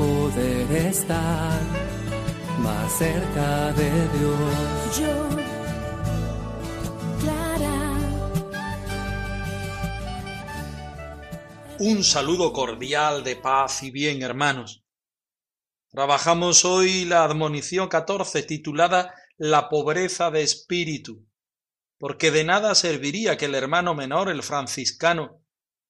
Poder estar más cerca de Dios. Yo, Clara. Un saludo cordial de paz y bien, hermanos. Trabajamos hoy la admonición 14 titulada La pobreza de espíritu, porque de nada serviría que el hermano menor, el franciscano,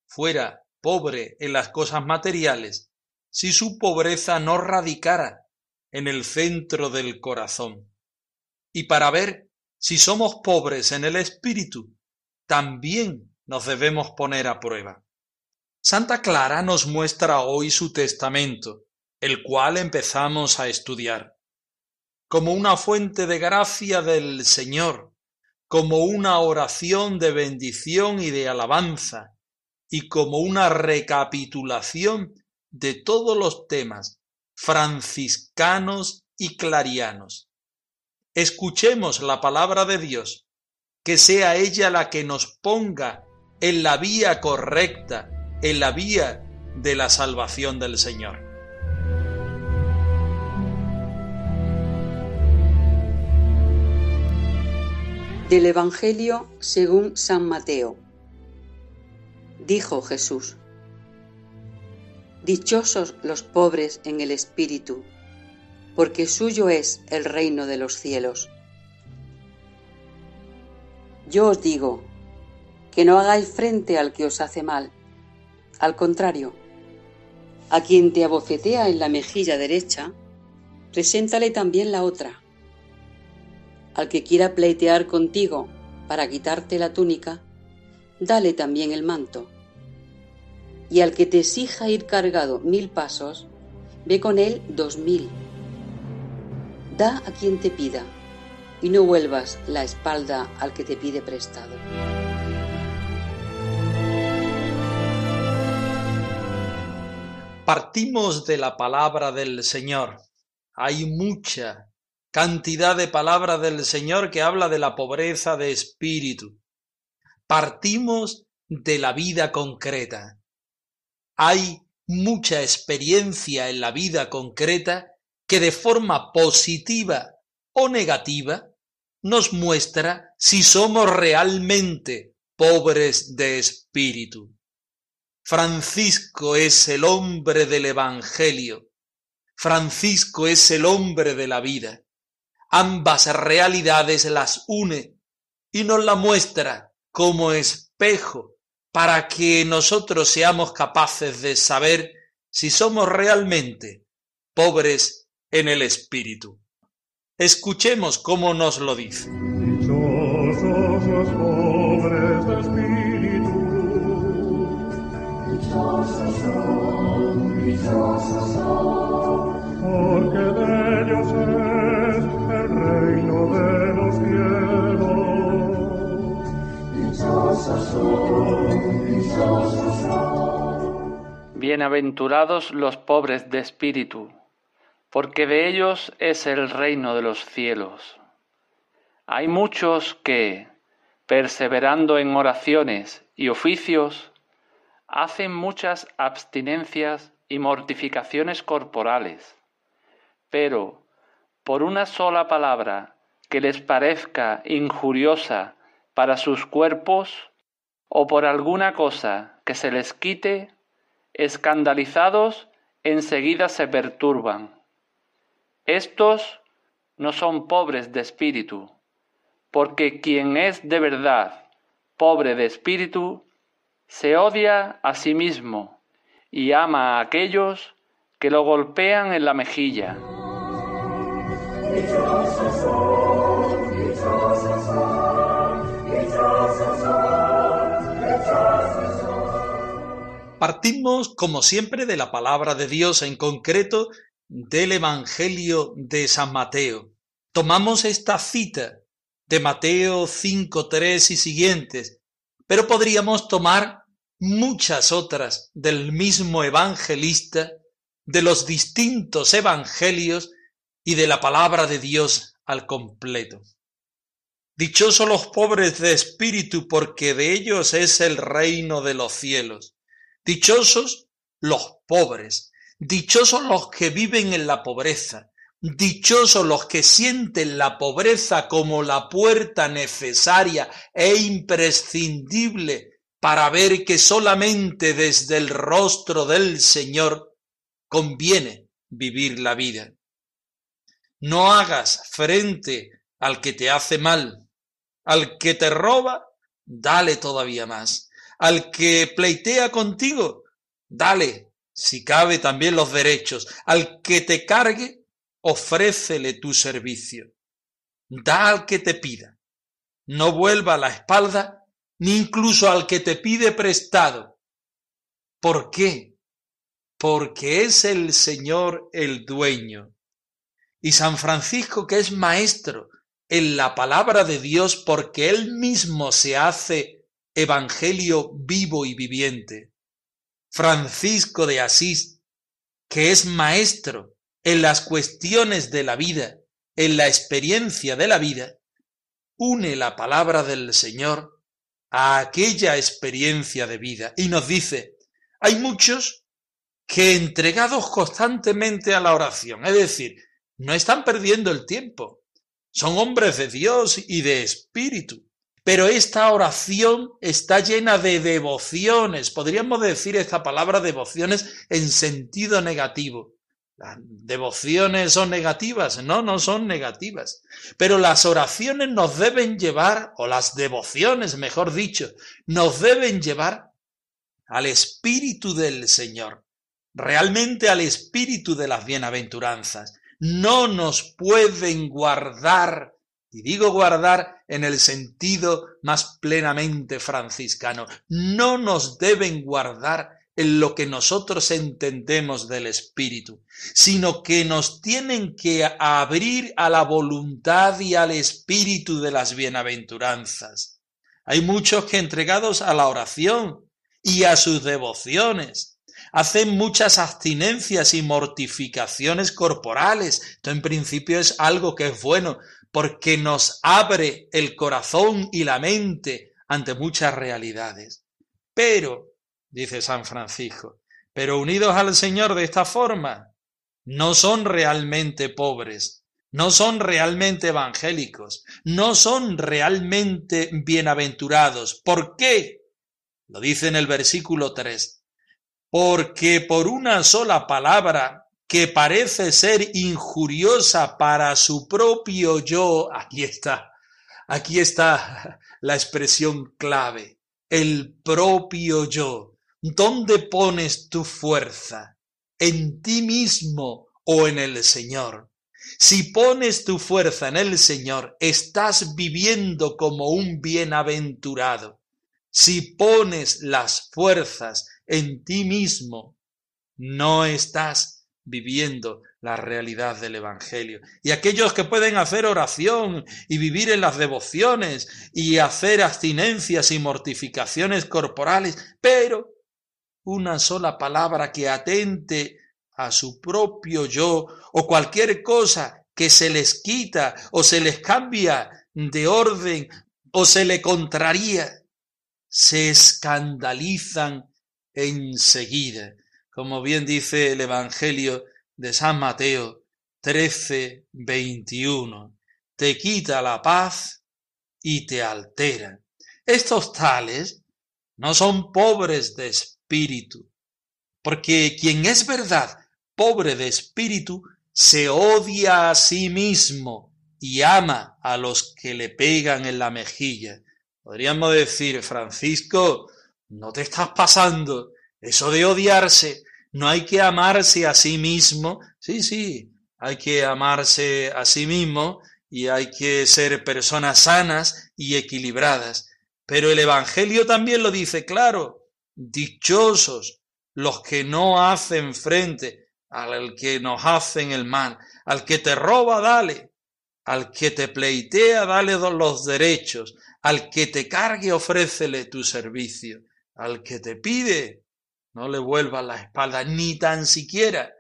fuera pobre en las cosas materiales, si su pobreza no radicara en el centro del corazón. Y para ver si somos pobres en el espíritu, también nos debemos poner a prueba. Santa Clara nos muestra hoy su testamento, el cual empezamos a estudiar, como una fuente de gracia del Señor, como una oración de bendición y de alabanza, y como una recapitulación de todos los temas franciscanos y clarianos. Escuchemos la palabra de Dios, que sea ella la que nos ponga en la vía correcta, en la vía de la salvación del Señor. Del Evangelio según San Mateo. Dijo Jesús, Dichosos los pobres en el espíritu, porque suyo es el reino de los cielos. Yo os digo, que no hagáis frente al que os hace mal, al contrario, a quien te abofetea en la mejilla derecha, preséntale también la otra. Al que quiera pleitear contigo para quitarte la túnica, dale también el manto. Y al que te exija ir cargado mil pasos, ve con él dos mil. Da a quien te pida, y no vuelvas la espalda al que te pide prestado. Partimos de la palabra del Señor. Hay mucha cantidad de palabra del Señor que habla de la pobreza de espíritu. Partimos de la vida concreta. Hay mucha experiencia en la vida concreta que de forma positiva o negativa nos muestra si somos realmente pobres de espíritu. Francisco es el hombre del Evangelio. Francisco es el hombre de la vida. Ambas realidades las une y nos la muestra como espejo para que nosotros seamos capaces de saber si somos realmente pobres en el espíritu. Escuchemos cómo nos lo dice. Dichosos los pobres de espíritu, Dichosos son, dichosos son, porque de ellos Bienaventurados los pobres de espíritu, porque de ellos es el reino de los cielos. Hay muchos que, perseverando en oraciones y oficios, hacen muchas abstinencias y mortificaciones corporales, pero por una sola palabra que les parezca injuriosa para sus cuerpos, o por alguna cosa que se les quite, escandalizados enseguida se perturban. Estos no son pobres de espíritu, porque quien es de verdad pobre de espíritu, se odia a sí mismo y ama a aquellos que lo golpean en la mejilla. Partimos, como siempre, de la palabra de Dios, en concreto del Evangelio de San Mateo. Tomamos esta cita de Mateo 5, 3 y siguientes, pero podríamos tomar muchas otras del mismo evangelista, de los distintos evangelios y de la palabra de Dios al completo. Dichosos los pobres de espíritu, porque de ellos es el reino de los cielos. Dichosos los pobres, dichosos los que viven en la pobreza, dichosos los que sienten la pobreza como la puerta necesaria e imprescindible para ver que solamente desde el rostro del Señor conviene vivir la vida. No hagas frente al que te hace mal, al que te roba, dale todavía más. Al que pleitea contigo, dale, si cabe, también los derechos. Al que te cargue, ofrécele tu servicio. Da al que te pida. No vuelva la espalda, ni incluso al que te pide prestado. ¿Por qué? Porque es el Señor el dueño. Y San Francisco, que es maestro en la palabra de Dios, porque él mismo se hace evangelio vivo y viviente. Francisco de Asís, que es maestro en las cuestiones de la vida, en la experiencia de la vida, une la palabra del Señor a aquella experiencia de vida. Y nos dice, hay muchos que entregados constantemente a la oración, es decir, no están perdiendo el tiempo, son hombres de Dios y de espíritu, pero esta oración está llena de devociones. Podríamos decir esta palabra devociones en sentido negativo. Las devociones son negativas, no, no son negativas. Pero las oraciones nos deben llevar, o las devociones, mejor dicho, nos deben llevar al Espíritu del Señor, realmente al Espíritu de las bienaventuranzas. No nos pueden guardar y digo guardar en el sentido más plenamente franciscano. No nos deben guardar en lo que nosotros entendemos del Espíritu, sino que nos tienen que abrir a la voluntad y al Espíritu de las bienaventuranzas. Hay muchos que entregados a la oración y a sus devociones, hacen muchas abstinencias y mortificaciones corporales. Esto en principio es algo que es bueno, porque nos abre el corazón y la mente ante muchas realidades. Pero, dice San Francisco, pero unidos al Señor de esta forma, no son realmente pobres, no son realmente evangélicos, no son realmente bienaventurados. ¿Por qué? Lo dice en el versículo 3. Porque por una sola palabra que parece ser injuriosa para su propio yo, aquí está, aquí está la expresión clave, el propio yo. ¿Dónde pones tu fuerza? ¿En ti mismo o en el Señor? Si pones tu fuerza en el Señor, estás viviendo como un bienaventurado. Si pones las fuerzas en ti mismo, no estás viviendo la realidad del Evangelio. Y aquellos que pueden hacer oración y vivir en las devociones y hacer abstinencias y mortificaciones corporales, pero una sola palabra que atente a su propio yo o cualquier cosa que se les quita o se les cambia de orden o se le contraría, se escandalizan enseguida como bien dice el Evangelio de San Mateo 13, 21. Te quita la paz y te altera. Estos tales no son pobres de espíritu, porque quien es verdad pobre de espíritu se odia a sí mismo y ama a los que le pegan en la mejilla. Podríamos decir, Francisco, no te estás pasando, eso de odiarse, no hay que amarse a sí mismo. Sí, sí, hay que amarse a sí mismo y hay que ser personas sanas y equilibradas. Pero el Evangelio también lo dice claro. Dichosos los que no hacen frente al que nos hacen el mal. Al que te roba, dale. Al que te pleitea, dale los derechos. Al que te cargue, ofrécele tu servicio. Al que te pide, no le vuelvas la espalda, ni tan siquiera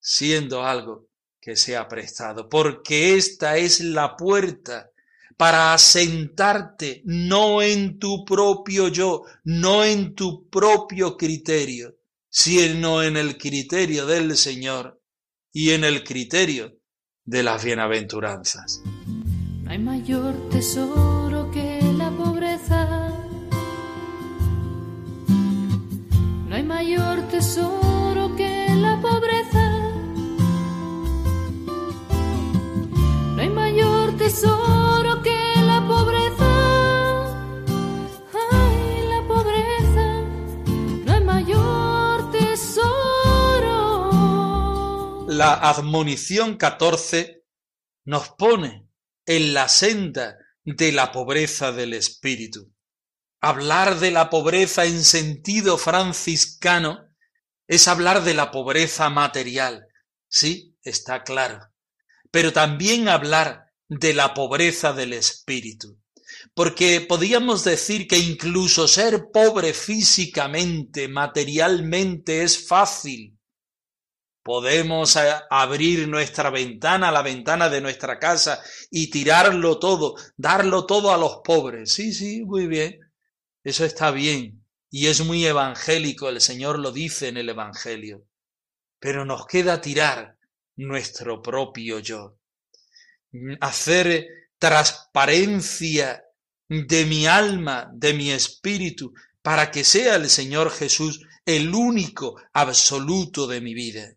siendo algo que sea prestado, porque esta es la puerta para asentarte no en tu propio yo, no en tu propio criterio, sino en el criterio del Señor y en el criterio de las bienaventuranzas. Hay mayor tesoro que mayor tesoro que la pobreza. No hay mayor tesoro que la pobreza. Ay, la pobreza. No hay mayor tesoro. La admonición 14 nos pone en la senda de la pobreza del espíritu. Hablar de la pobreza en sentido franciscano es hablar de la pobreza material. Sí, está claro pero también hablar de la pobreza del espíritu. Porque podríamos decir que incluso ser pobre físicamente, materialmente, es fácil. Podemos eh, abrir nuestra ventana, la ventana de nuestra casa y tirarlo todo, darlo todo a los pobres. Sí, sí, muy bien. Eso está bien. Y es muy evangélico, el Señor lo dice en el Evangelio. Pero nos queda tirar nuestro propio yo. Hacer transparencia de mi alma, de mi espíritu, para que sea el Señor Jesús el único absoluto de mi vida.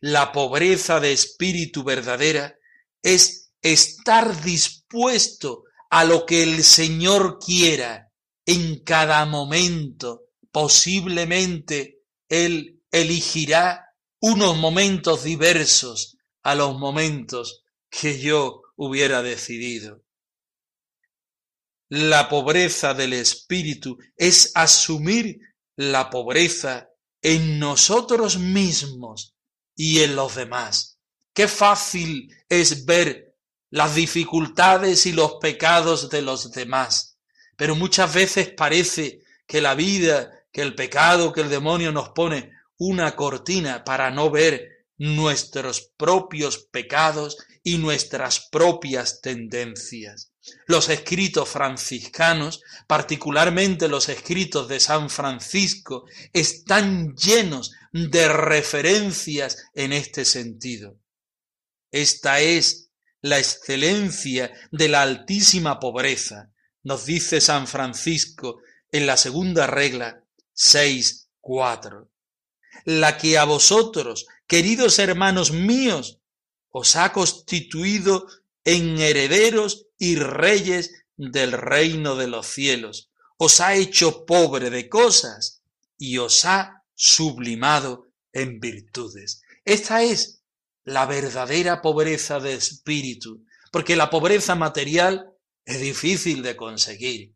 La pobreza de espíritu verdadera es estar dispuesto a lo que el Señor quiera en cada momento. Posiblemente Él elegirá unos momentos diversos a los momentos que yo hubiera decidido. La pobreza del espíritu es asumir la pobreza en nosotros mismos y en los demás. Qué fácil es ver las dificultades y los pecados de los demás, pero muchas veces parece que la vida, que el pecado, que el demonio nos pone una cortina para no ver nuestros propios pecados y nuestras propias tendencias. Los escritos franciscanos, particularmente los escritos de San Francisco, están llenos de referencias en este sentido. Esta es la excelencia de la altísima pobreza, nos dice San Francisco en la segunda regla 6.4 la que a vosotros, queridos hermanos míos, os ha constituido en herederos y reyes del reino de los cielos, os ha hecho pobre de cosas y os ha sublimado en virtudes. Esta es la verdadera pobreza de espíritu, porque la pobreza material es difícil de conseguir,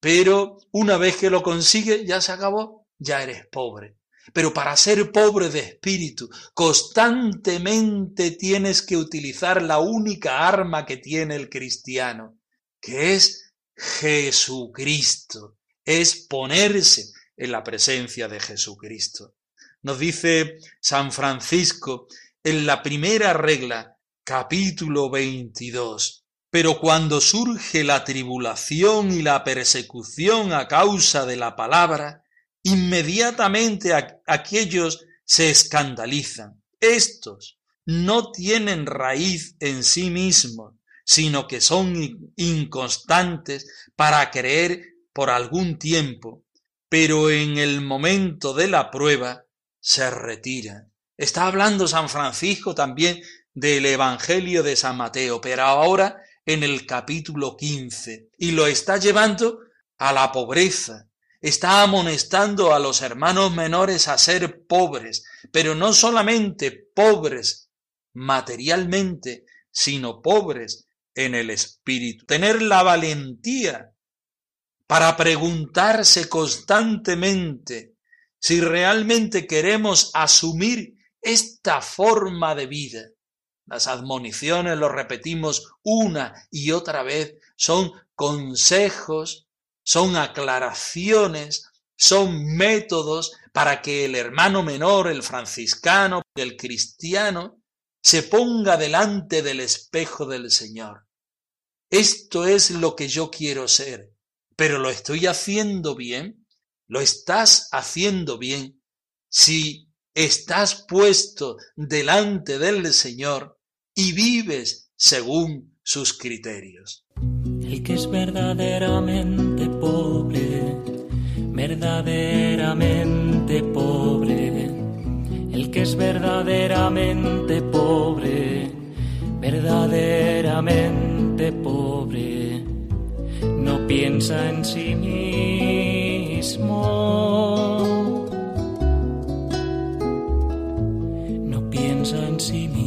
pero una vez que lo consigue ya se acabó, ya eres pobre. Pero para ser pobre de espíritu, constantemente tienes que utilizar la única arma que tiene el cristiano, que es Jesucristo, es ponerse en la presencia de Jesucristo. Nos dice San Francisco en la primera regla, capítulo 22. Pero cuando surge la tribulación y la persecución a causa de la palabra, inmediatamente aquellos se escandalizan. Estos no tienen raíz en sí mismos, sino que son inconstantes para creer por algún tiempo, pero en el momento de la prueba se retiran. Está hablando San Francisco también del Evangelio de San Mateo, pero ahora en el capítulo 15, y lo está llevando a la pobreza, está amonestando a los hermanos menores a ser pobres, pero no solamente pobres materialmente, sino pobres en el espíritu. Tener la valentía para preguntarse constantemente si realmente queremos asumir esta forma de vida. Las admoniciones, lo repetimos una y otra vez, son consejos, son aclaraciones, son métodos para que el hermano menor, el franciscano, el cristiano, se ponga delante del espejo del Señor. Esto es lo que yo quiero ser, pero lo estoy haciendo bien, lo estás haciendo bien. Si estás puesto delante del Señor y vives según sus criterios. El que es verdaderamente pobre, verdaderamente pobre. El que es verdaderamente pobre, verdaderamente pobre, no piensa en sí mismo. No piensa en sí mismo.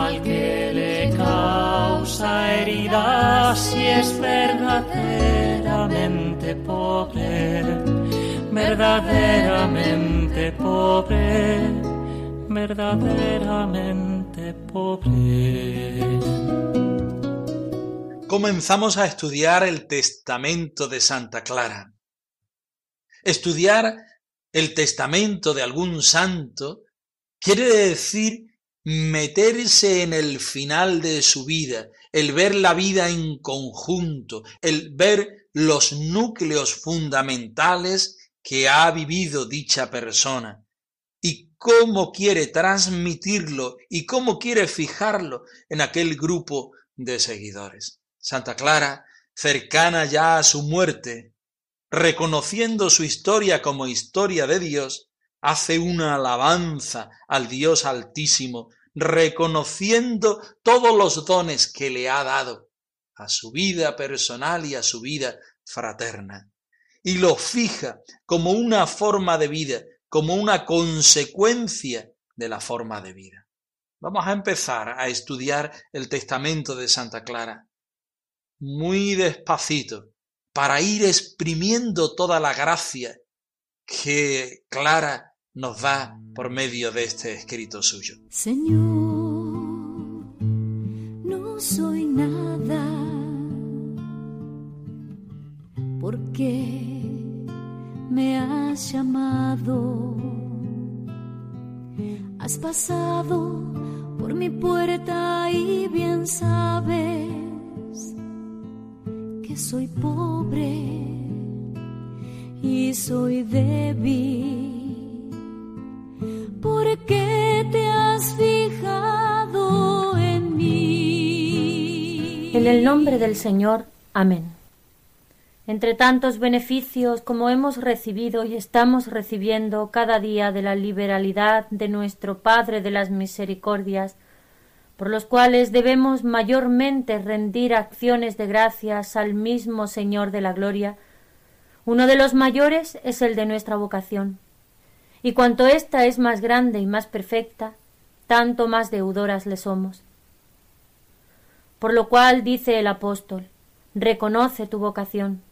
Al que le causa heridas si es verdaderamente pobre, verdaderamente pobre, verdaderamente pobre. Comenzamos a estudiar el testamento de Santa Clara. Estudiar el testamento de algún santo quiere decir meterse en el final de su vida, el ver la vida en conjunto, el ver los núcleos fundamentales que ha vivido dicha persona y cómo quiere transmitirlo y cómo quiere fijarlo en aquel grupo de seguidores. Santa Clara, cercana ya a su muerte, reconociendo su historia como historia de Dios, hace una alabanza al Dios Altísimo, reconociendo todos los dones que le ha dado a su vida personal y a su vida fraterna, y lo fija como una forma de vida, como una consecuencia de la forma de vida. Vamos a empezar a estudiar el testamento de Santa Clara muy despacito para ir exprimiendo toda la gracia que Clara nos da por medio de este escrito suyo. Señor, no soy nada porque me has llamado. Has pasado por mi puerta y bien sabes que soy pobre y soy débil. En el nombre del Señor. Amén. Entre tantos beneficios como hemos recibido y estamos recibiendo cada día de la liberalidad de nuestro Padre de las Misericordias, por los cuales debemos mayormente rendir acciones de gracias al mismo Señor de la Gloria, uno de los mayores es el de nuestra vocación, y cuanto ésta es más grande y más perfecta, tanto más deudoras le somos. Por lo cual dice el apóstol, reconoce tu vocación.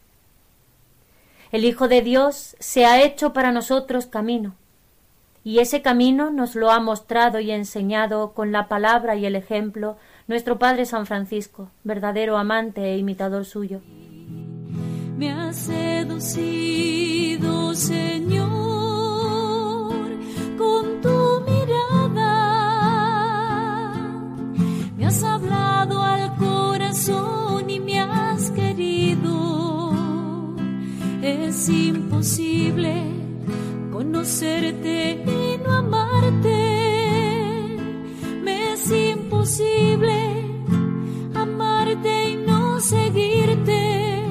El Hijo de Dios se ha hecho para nosotros camino, y ese camino nos lo ha mostrado y enseñado con la palabra y el ejemplo nuestro Padre San Francisco, verdadero amante e imitador suyo. Me has seducido, Señor, Es imposible conocerte y no amarte. Me es imposible amarte y no seguirte.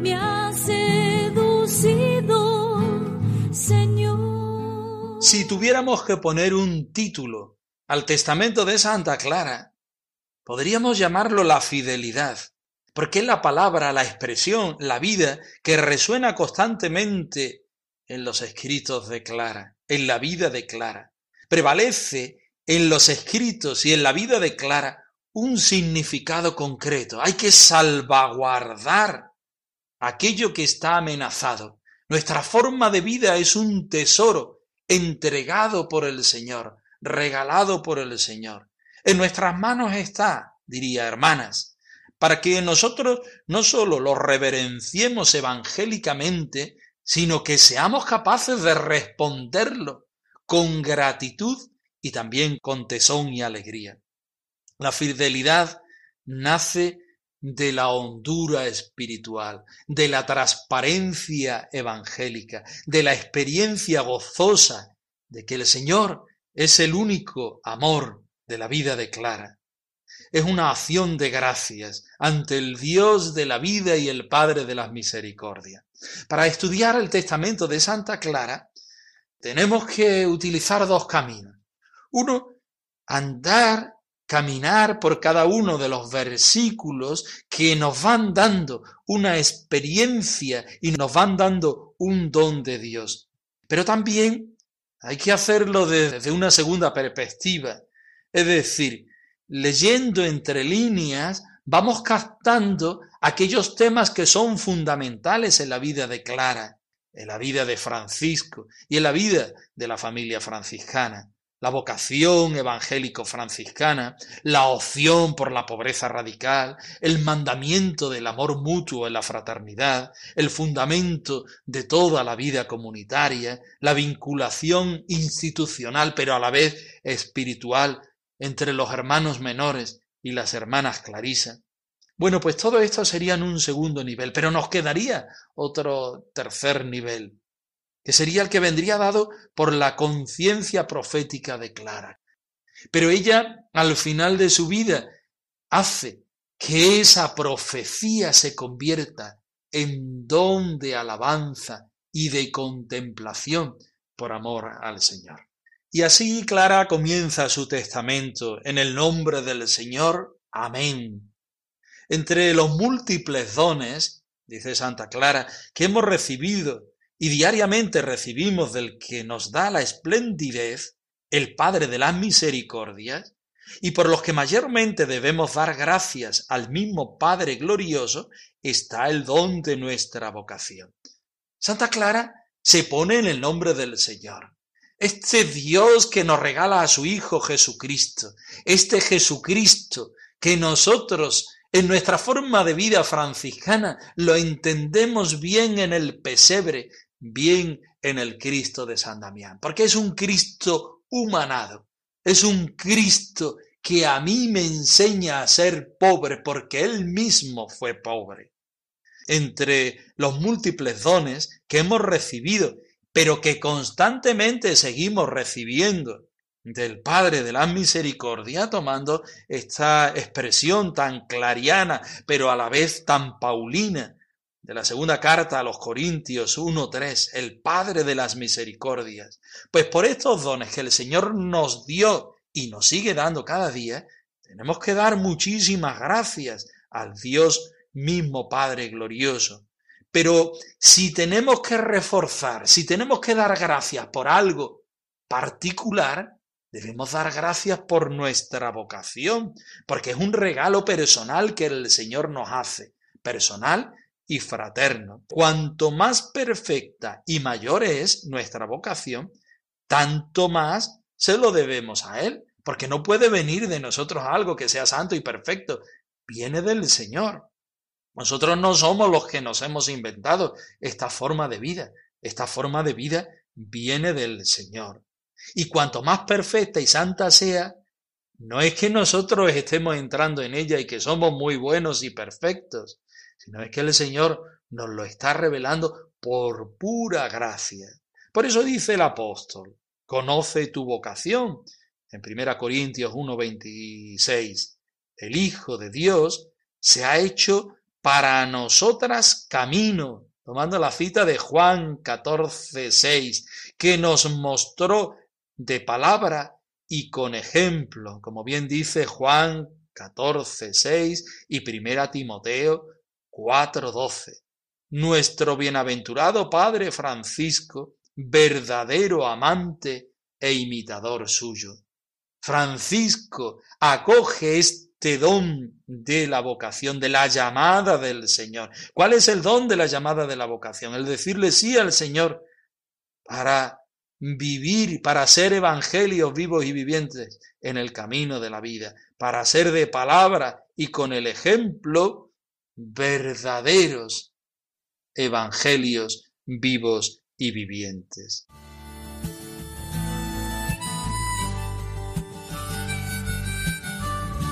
Me has seducido, Señor. Si tuviéramos que poner un título al testamento de Santa Clara, podríamos llamarlo la fidelidad, porque es la palabra, la expresión, la vida que resuena constantemente en los escritos de Clara, en la vida de Clara. Prevalece en los escritos y en la vida de Clara un significado concreto, hay que salvaguardar aquello que está amenazado. Nuestra forma de vida es un tesoro entregado por el Señor, regalado por el Señor. En nuestras manos está, diría hermanas, para que nosotros no solo lo reverenciemos evangélicamente, sino que seamos capaces de responderlo con gratitud y también con tesón y alegría. La fidelidad nace de la hondura espiritual, de la transparencia evangélica, de la experiencia gozosa de que el Señor es el único amor de la vida de Clara. Es una acción de gracias ante el Dios de la vida y el Padre de las misericordias. Para estudiar el testamento de Santa Clara, tenemos que utilizar dos caminos. Uno, andar, caminar por cada uno de los versículos que nos van dando una experiencia y nos van dando un don de Dios. Pero también hay que hacerlo desde una segunda perspectiva. Es decir, leyendo entre líneas, vamos captando aquellos temas que son fundamentales en la vida de Clara, en la vida de Francisco y en la vida de la familia franciscana. La vocación evangélico-franciscana, la opción por la pobreza radical, el mandamiento del amor mutuo en la fraternidad, el fundamento de toda la vida comunitaria, la vinculación institucional pero a la vez espiritual entre los hermanos menores y las hermanas Clarisa. Bueno, pues todo esto sería en un segundo nivel, pero nos quedaría otro tercer nivel, que sería el que vendría dado por la conciencia profética de Clara. Pero ella, al final de su vida, hace que esa profecía se convierta en don de alabanza y de contemplación por amor al Señor. Y así Clara comienza su testamento en el nombre del Señor. Amén. Entre los múltiples dones, dice Santa Clara, que hemos recibido y diariamente recibimos del que nos da la esplendidez, el Padre de las Misericordias, y por los que mayormente debemos dar gracias al mismo Padre glorioso, está el don de nuestra vocación. Santa Clara se pone en el nombre del Señor. Este Dios que nos regala a su Hijo Jesucristo, este Jesucristo que nosotros en nuestra forma de vida franciscana lo entendemos bien en el pesebre, bien en el Cristo de San Damián, porque es un Cristo humanado, es un Cristo que a mí me enseña a ser pobre porque Él mismo fue pobre. Entre los múltiples dones que hemos recibido, pero que constantemente seguimos recibiendo del Padre de la Misericordia, tomando esta expresión tan clariana, pero a la vez tan paulina, de la segunda carta a los Corintios 1.3, el Padre de las Misericordias. Pues por estos dones que el Señor nos dio y nos sigue dando cada día, tenemos que dar muchísimas gracias al Dios mismo Padre glorioso. Pero si tenemos que reforzar, si tenemos que dar gracias por algo particular, debemos dar gracias por nuestra vocación, porque es un regalo personal que el Señor nos hace, personal y fraterno. Cuanto más perfecta y mayor es nuestra vocación, tanto más se lo debemos a Él, porque no puede venir de nosotros algo que sea santo y perfecto, viene del Señor. Nosotros no somos los que nos hemos inventado esta forma de vida, esta forma de vida viene del Señor. Y cuanto más perfecta y santa sea, no es que nosotros estemos entrando en ella y que somos muy buenos y perfectos, sino es que el Señor nos lo está revelando por pura gracia. Por eso dice el apóstol, conoce tu vocación. En 1 Corintios 1:26, el Hijo de Dios se ha hecho para nosotras camino, tomando la cita de Juan 14:6, que nos mostró de palabra y con ejemplo, como bien dice Juan 14:6 y 1 Timoteo 4.12. Nuestro bienaventurado Padre Francisco, verdadero amante e imitador suyo. Francisco acoge este don de la vocación, de la llamada del Señor. ¿Cuál es el don de la llamada de la vocación? El decirle sí al Señor para vivir, para ser evangelios vivos y vivientes en el camino de la vida, para ser de palabra y con el ejemplo verdaderos evangelios vivos y vivientes.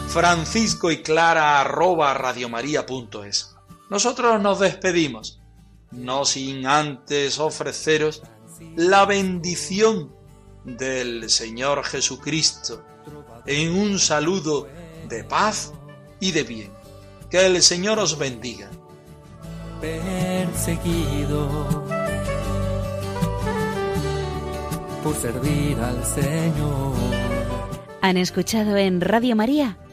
Francisco y Clara arroba radiomaria.es. Nosotros nos despedimos, no sin antes ofreceros la bendición del Señor Jesucristo en un saludo de paz y de bien. Que el Señor os bendiga. Perseguido por servir al Señor. Han escuchado en Radio María